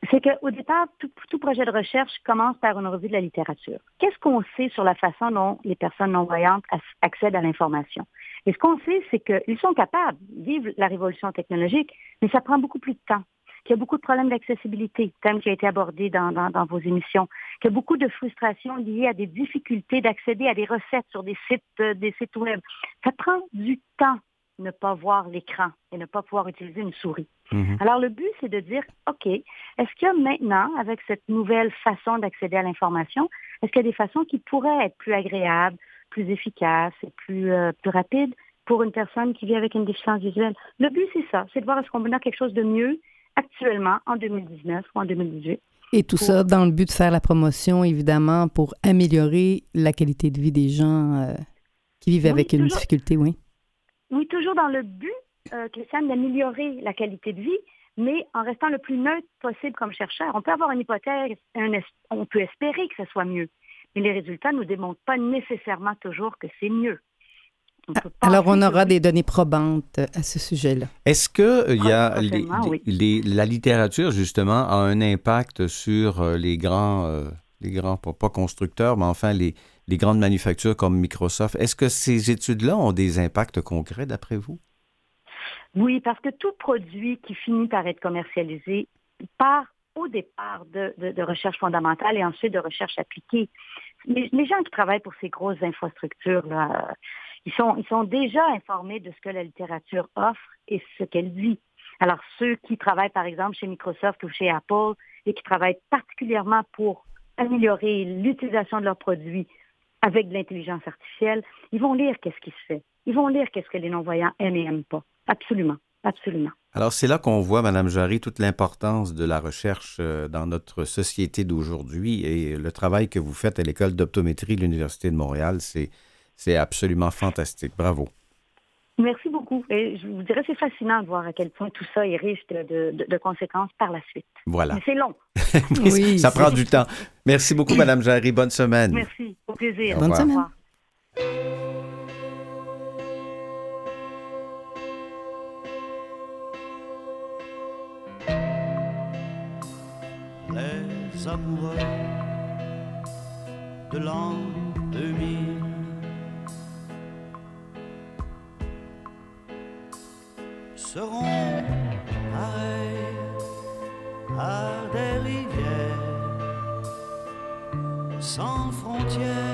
C'est qu'au départ, tout, tout, projet de recherche commence par une revue de la littérature. Qu'est-ce qu'on sait sur la façon dont les personnes non-voyantes accèdent à l'information? Et ce qu'on sait, c'est qu'ils sont capables, de vivre la révolution technologique, mais ça prend beaucoup plus de temps qu'il y a beaucoup de problèmes d'accessibilité, thème qui a été abordé dans, vos émissions, qu'il y a beaucoup de frustrations liées à des difficultés d'accéder à des recettes sur des sites, euh, des sites web. Ça prend du temps ne pas voir l'écran et ne pas pouvoir utiliser une souris. Mhm. Alors le but, c'est de dire, OK, est-ce qu'il y a maintenant, avec cette nouvelle façon d'accéder à l'information, est-ce qu'il y a des façons qui pourraient être plus agréables, plus efficaces et plus, euh, plus rapides pour une personne qui vit avec une déficience visuelle? Le but, c'est ça, c'est de voir est-ce qu'on peut faire quelque chose de mieux actuellement en 2019 ou en 2018. Et tout ça dans le but de faire la promotion, évidemment, pour améliorer la qualité de vie des gens euh, qui vivent avec une difficulté, oui. Oui, toujours dans le but, euh, Christiane, d'améliorer la qualité de vie, mais en restant le plus neutre possible comme chercheur. On peut avoir une hypothèse, on peut espérer que ce soit mieux, mais les résultats ne nous démontrent pas nécessairement toujours que c'est mieux. Alors, on aura des données probantes à ce sujet-là. Est-ce que il y a la littérature, justement, a un impact sur euh, les grands, euh, les grands pas, constructeurs, mais enfin les, les grandes manufactures comme Microsoft? Est-ce que ces études-là ont des impacts concrets, d'après vous? Oui, parce que tout produit qui finit par être commercialisé part au départ de, de, recherche fondamentale et ensuite de recherche appliquée. Les, les gens qui travaillent pour ces grosses infrastructures, là, ils sont, ils sont déjà informés de ce que la littérature offre et ce qu'elle dit. Alors, ceux qui travaillent, par exemple, chez Microsoft ou chez Apple et qui travaillent particulièrement pour améliorer l'utilisation de leurs produits avec de l'intelligence artificielle. Ils vont lire qu'est-ce qui se fait. Ils vont lire qu'est-ce que les non-voyants aiment et n'aiment pas. Absolument. Absolument. Alors, c'est là qu'on voit, Madame Jarry, toute l'importance de la recherche euh, dans notre société d'aujourd'hui et le travail que vous faites à l'École d'optométrie de l'Université de Montréal, c'est absolument fantastique. Bravo. Merci beaucoup. Et je vous dirais, c'est fascinant de voir à quel point tout ça est riche de, de, conséquences par la suite. Voilà. Mais c'est long. oui, ça prend du temps. Merci beaucoup, Madame Jarry. Bonne semaine. Merci. Au plaisir. Bonne semaine. Les amoureux de l'an 2000 seront pareils à des rivières sans frontières.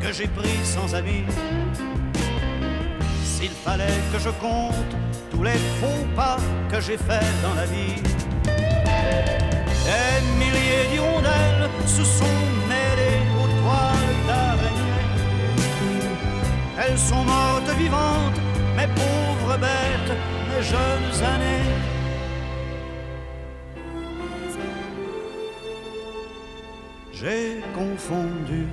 Que j'ai pris sans amis, s'il fallait que je compte tous les faux pas que j'ai faits dans la vie, des milliers d'hirondelles se sont mêlées aux toiles d'araignée. Elles sont mortes vivantes, mes pauvres bêtes, mes jeunes années. J'ai confondu.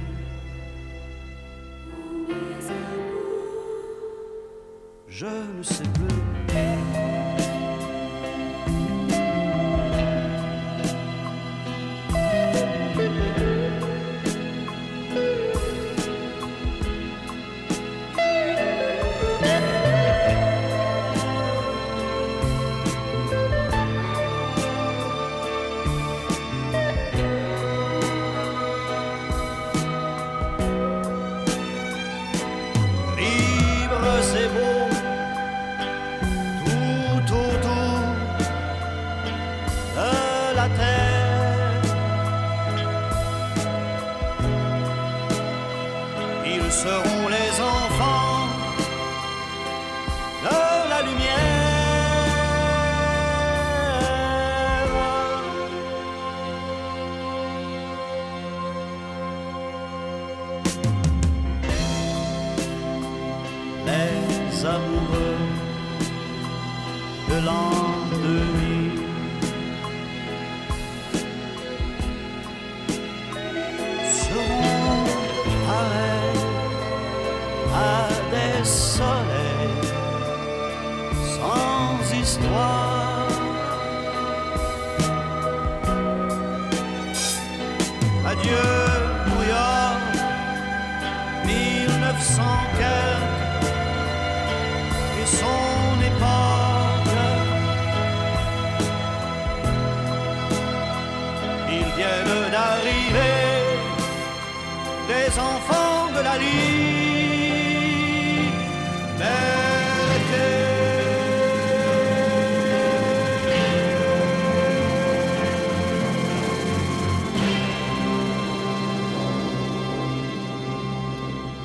Je ne sais plus.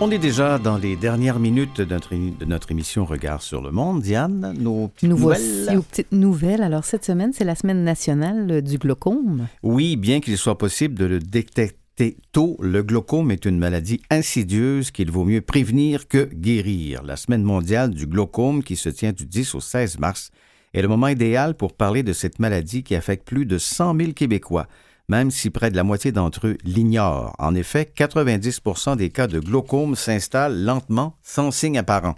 On est déjà dans les dernières minutes de notre, émission Regard sur le monde. Diane, nos petites Nous nouvelles? Voici aux petites nouvelles. Alors, cette semaine, c'est la semaine nationale du glaucome. Oui, bien qu'il soit possible de le détecter tôt, le glaucome est une maladie insidieuse qu'il vaut mieux prévenir que guérir. La semaine mondiale du glaucome, qui se tient du 10 au 16 mars, est le moment idéal pour parler de cette maladie qui affecte plus de 100 000 Québécois, même si près de la moitié d'entre eux l'ignorent. En effet, 90% des cas de glaucome s'installent lentement, sans signe apparent.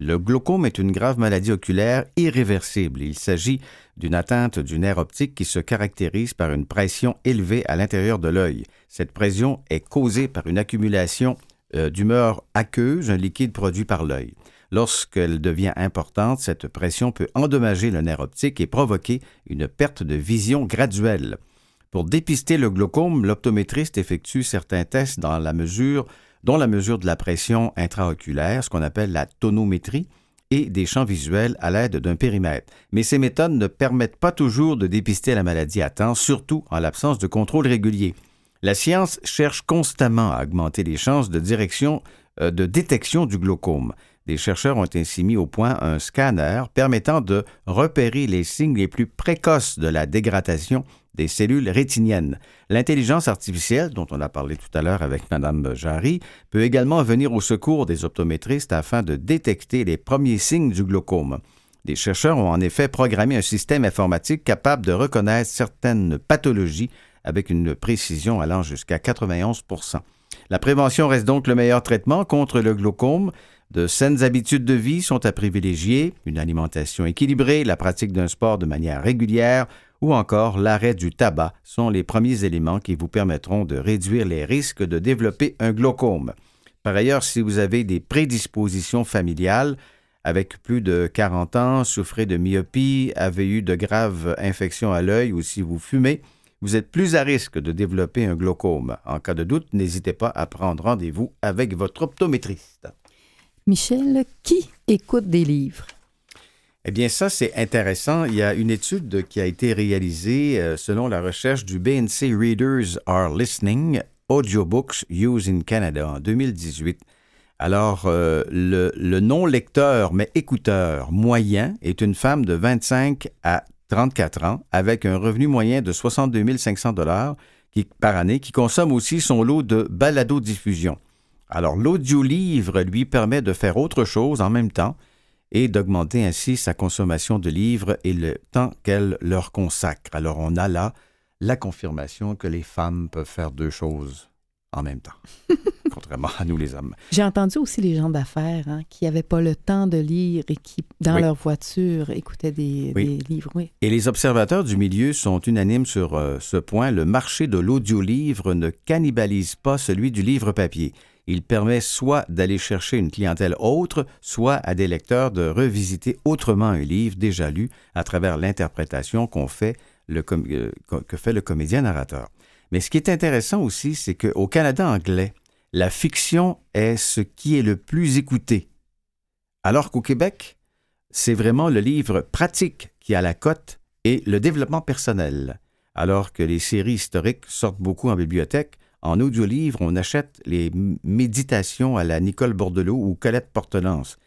Le glaucome est une grave maladie oculaire irréversible. Il s'agit d'une atteinte du nerf optique qui se caractérise par une pression élevée à l'intérieur de l'œil. Cette pression est causée par une accumulation euh, d'humeur aqueuse, un liquide produit par l'œil. Lorsqu'elle devient importante, cette pression peut endommager le nerf optique et provoquer une perte de vision graduelle. Pour dépister le glaucome, l'optométriste effectue certains tests dans la mesure, dont la mesure de la pression intraoculaire, ce qu'on appelle la tonométrie, et des champs visuels à l'aide d'un périmètre. Mais ces méthodes ne permettent pas toujours de dépister la maladie à temps, surtout en l'absence de contrôle régulier. La science cherche constamment à augmenter les chances de, direction, euh, de détection du glaucome. Des chercheurs ont ainsi mis au point un scanner permettant de repérer les signes les plus précoces de la dégradation des cellules rétiniennes. L'intelligence artificielle, dont on a parlé tout à l'heure avec Mme Jarry, peut également venir au secours des optométristes afin de détecter les premiers signes du glaucome. Des chercheurs ont en effet programmé un système informatique capable de reconnaître certaines pathologies avec une précision allant jusqu'à 91% La prévention reste donc le meilleur traitement contre le glaucome. De saines habitudes de vie sont à privilégier, une alimentation équilibrée, la pratique d'un sport de manière régulière ou encore l'arrêt du tabac sont les premiers éléments qui vous permettront de réduire les risques de développer un glaucome. Par ailleurs, si vous avez des prédispositions familiales, avec plus de 40 ans, souffrez de myopie, avez eu de graves infections à l'œil ou si vous fumez, vous êtes plus à risque de développer un glaucome. En cas de doute, n'hésitez pas à prendre rendez-vous avec votre optométriste. Michel, qui écoute des livres? Eh bien, ça, c'est intéressant. Il y a une étude qui a été réalisée euh, selon la recherche du BNC Readers Are Listening, Audiobooks Used in Canada en 2018. Alors, euh, le, le non-lecteur, mais écouteur moyen est une femme de 25 à 34 ans avec un revenu moyen de 62 500 dollars par année qui consomme aussi son lot de balado-diffusion. Alors, l'audiolivre lui permet de faire autre chose en même temps et d'augmenter ainsi sa consommation de livres et le temps qu'elle leur consacre. Alors, on a là la confirmation que les femmes peuvent faire deux choses en même temps, contrairement à nous les hommes. J'ai entendu aussi les gens d'affaires hein, qui n'avaient pas le temps de lire et qui, dans Oui. leur voiture, écoutaient des, Oui. des livres. Oui. Et les observateurs du milieu sont unanimes sur euh, ce point. Le marché de l'audiolivre ne cannibalise pas celui du livre papier. Il permet soit d'aller chercher une clientèle autre, soit à des lecteurs de revisiter autrement un livre déjà lu à travers l'interprétation euh, que fait le comédien narrateur. Mais ce qui est intéressant aussi, c'est qu'au Canada anglais, la fiction est ce qui est le plus écouté. Alors qu'au Québec, c'est vraiment le livre pratique qui a la cote et le développement personnel. Alors que les séries historiques sortent beaucoup en bibliothèque, en audiolivre, on achète les méditations à la Nicole Bordelot ou Colette Portenance,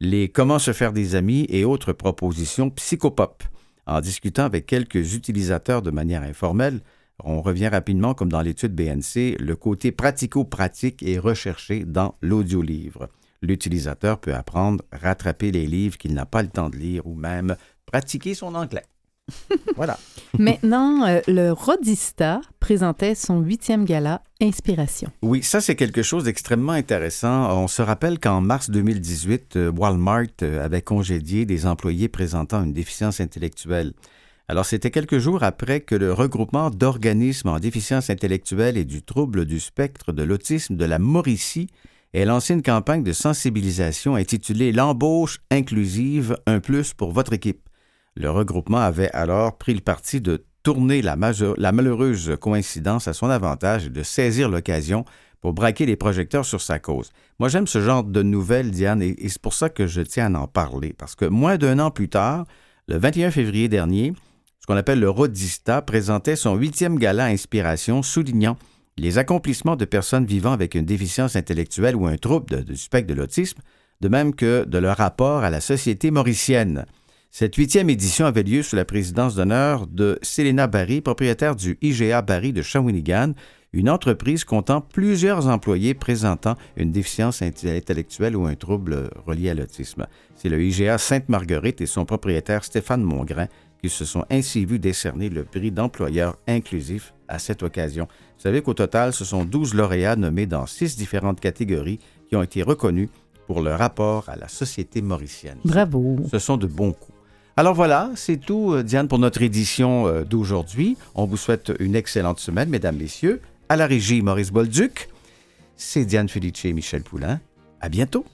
les Comment se faire des amis et autres propositions psychopop. En discutant avec quelques utilisateurs de manière informelle, on revient rapidement, comme dans l'étude BNC, le côté pratico-pratique est recherché dans l'audiolivre. L'utilisateur peut apprendre, rattraper les livres qu'il n'a pas le temps de lire ou même pratiquer son anglais. voilà. Maintenant, euh, le Rodista présentait son huitième gala Inspiration. Oui, ça c'est quelque chose d'extrêmement intéressant. On se rappelle qu'en mars 2018, euh, Walmart euh, avait congédié des employés présentant une déficience intellectuelle. Alors c'était quelques jours après que le regroupement d'organismes en déficience intellectuelle et du trouble du spectre de l'autisme de la Mauricie ait lancé une campagne de sensibilisation intitulée L'embauche inclusive, un plus pour votre équipe. Le regroupement avait alors pris le parti de tourner la, malheureuse coïncidence à son avantage et de saisir l'occasion pour braquer les projecteurs sur sa cause. Moi, j'aime ce genre de nouvelles, Diane, et, et c'est pour ça que je tiens à en parler, parce que moins d'un an plus tard, le 21 février dernier, ce qu'on appelle le Rodista présentait son huitième gala Inspiration, soulignant les accomplissements de personnes vivant avec une déficience intellectuelle ou un trouble du spectre de l'autisme, de même que de leur rapport à la société mauricienne. Cette huitième édition avait lieu sous la présidence d'honneur de Selena Barry, propriétaire du IGA Barry de Shawinigan, une entreprise comptant plusieurs employés présentant une déficience intellectuelle ou un trouble relié à l'autisme. C'est le IGA Sainte-Marguerite et son propriétaire Stéphane Mongrain qui se sont ainsi vus décerner le prix d'employeur inclusif à cette occasion. Vous savez qu'au total, ce sont 12 lauréats nommés dans six différentes catégories qui ont été reconnus pour leur rapport à la société mauricienne. Bravo. Ce sont de bons coups. Alors voilà, c'est tout, euh, Diane, pour notre édition euh, d'aujourd'hui. On vous souhaite une excellente semaine, mesdames, messieurs. À la régie, Maurice Bolduc. C'est Diane Felice et Michel Poulain. À bientôt.